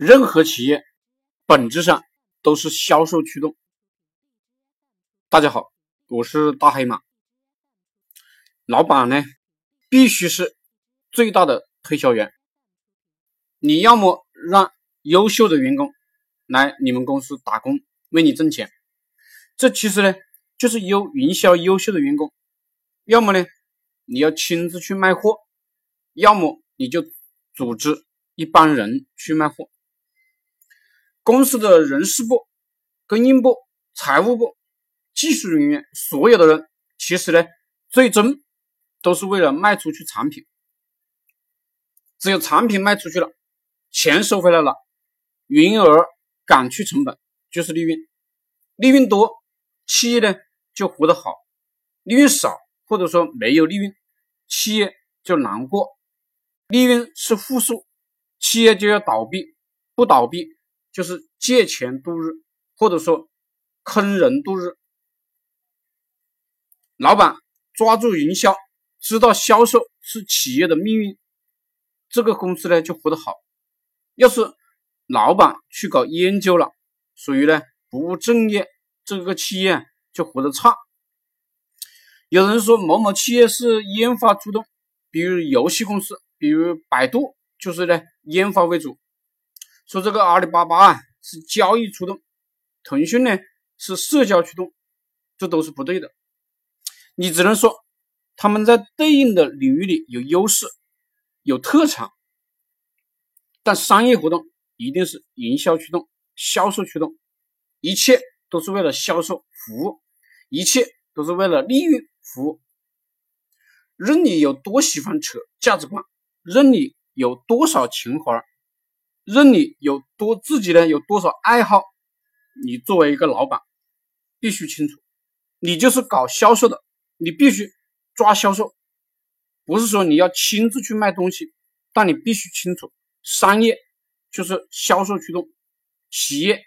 任何企业本质上都是销售驱动。大家好，我是大黑马。老板呢，必须是最大的推销员。你要么让优秀的员工来你们公司打工，为你挣钱，这其实呢就是优营销优秀的员工；要么呢，你要亲自去卖货；要么你就组织一帮人去卖货。公司的人事部、供应部、财务部、技术人员，所有的人，其实呢，最终都是为了卖出去产品。只有产品卖出去了，钱收回来了，营业额赶去成本，就是利润。利润多，企业呢就活得好；利润少，或者说没有利润，企业就难过。利润是负数，企业就要倒闭，不倒闭。就是借钱度日，或者说坑人度日。老板抓住营销，知道销售是企业的命运，这个公司呢就活得好。要是老板去搞研究了，属于呢不务正业，这个企业就活得差。有人说某某企业是研发主动，比如游戏公司，比如百度，就是呢研发为主。说这个阿里巴巴啊是交易驱动，腾讯呢是社交驱动，这都是不对的。你只能说他们在对应的领域里有优势、有特长，但商业活动一定是营销驱动、销售驱动，一切都是为了销售服务，一切都是为了利润服务。任你有多喜欢扯价值观，任你有多少情怀。任你有多自己呢？有多少爱好？你作为一个老板，必须清楚，你就是搞销售的，你必须抓销售。不是说你要亲自去卖东西，但你必须清楚，商业就是销售驱动，企业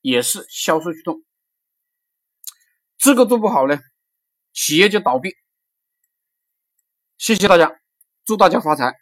也是销售驱动。这个做不好呢，企业就倒闭。谢谢大家，祝大家发财。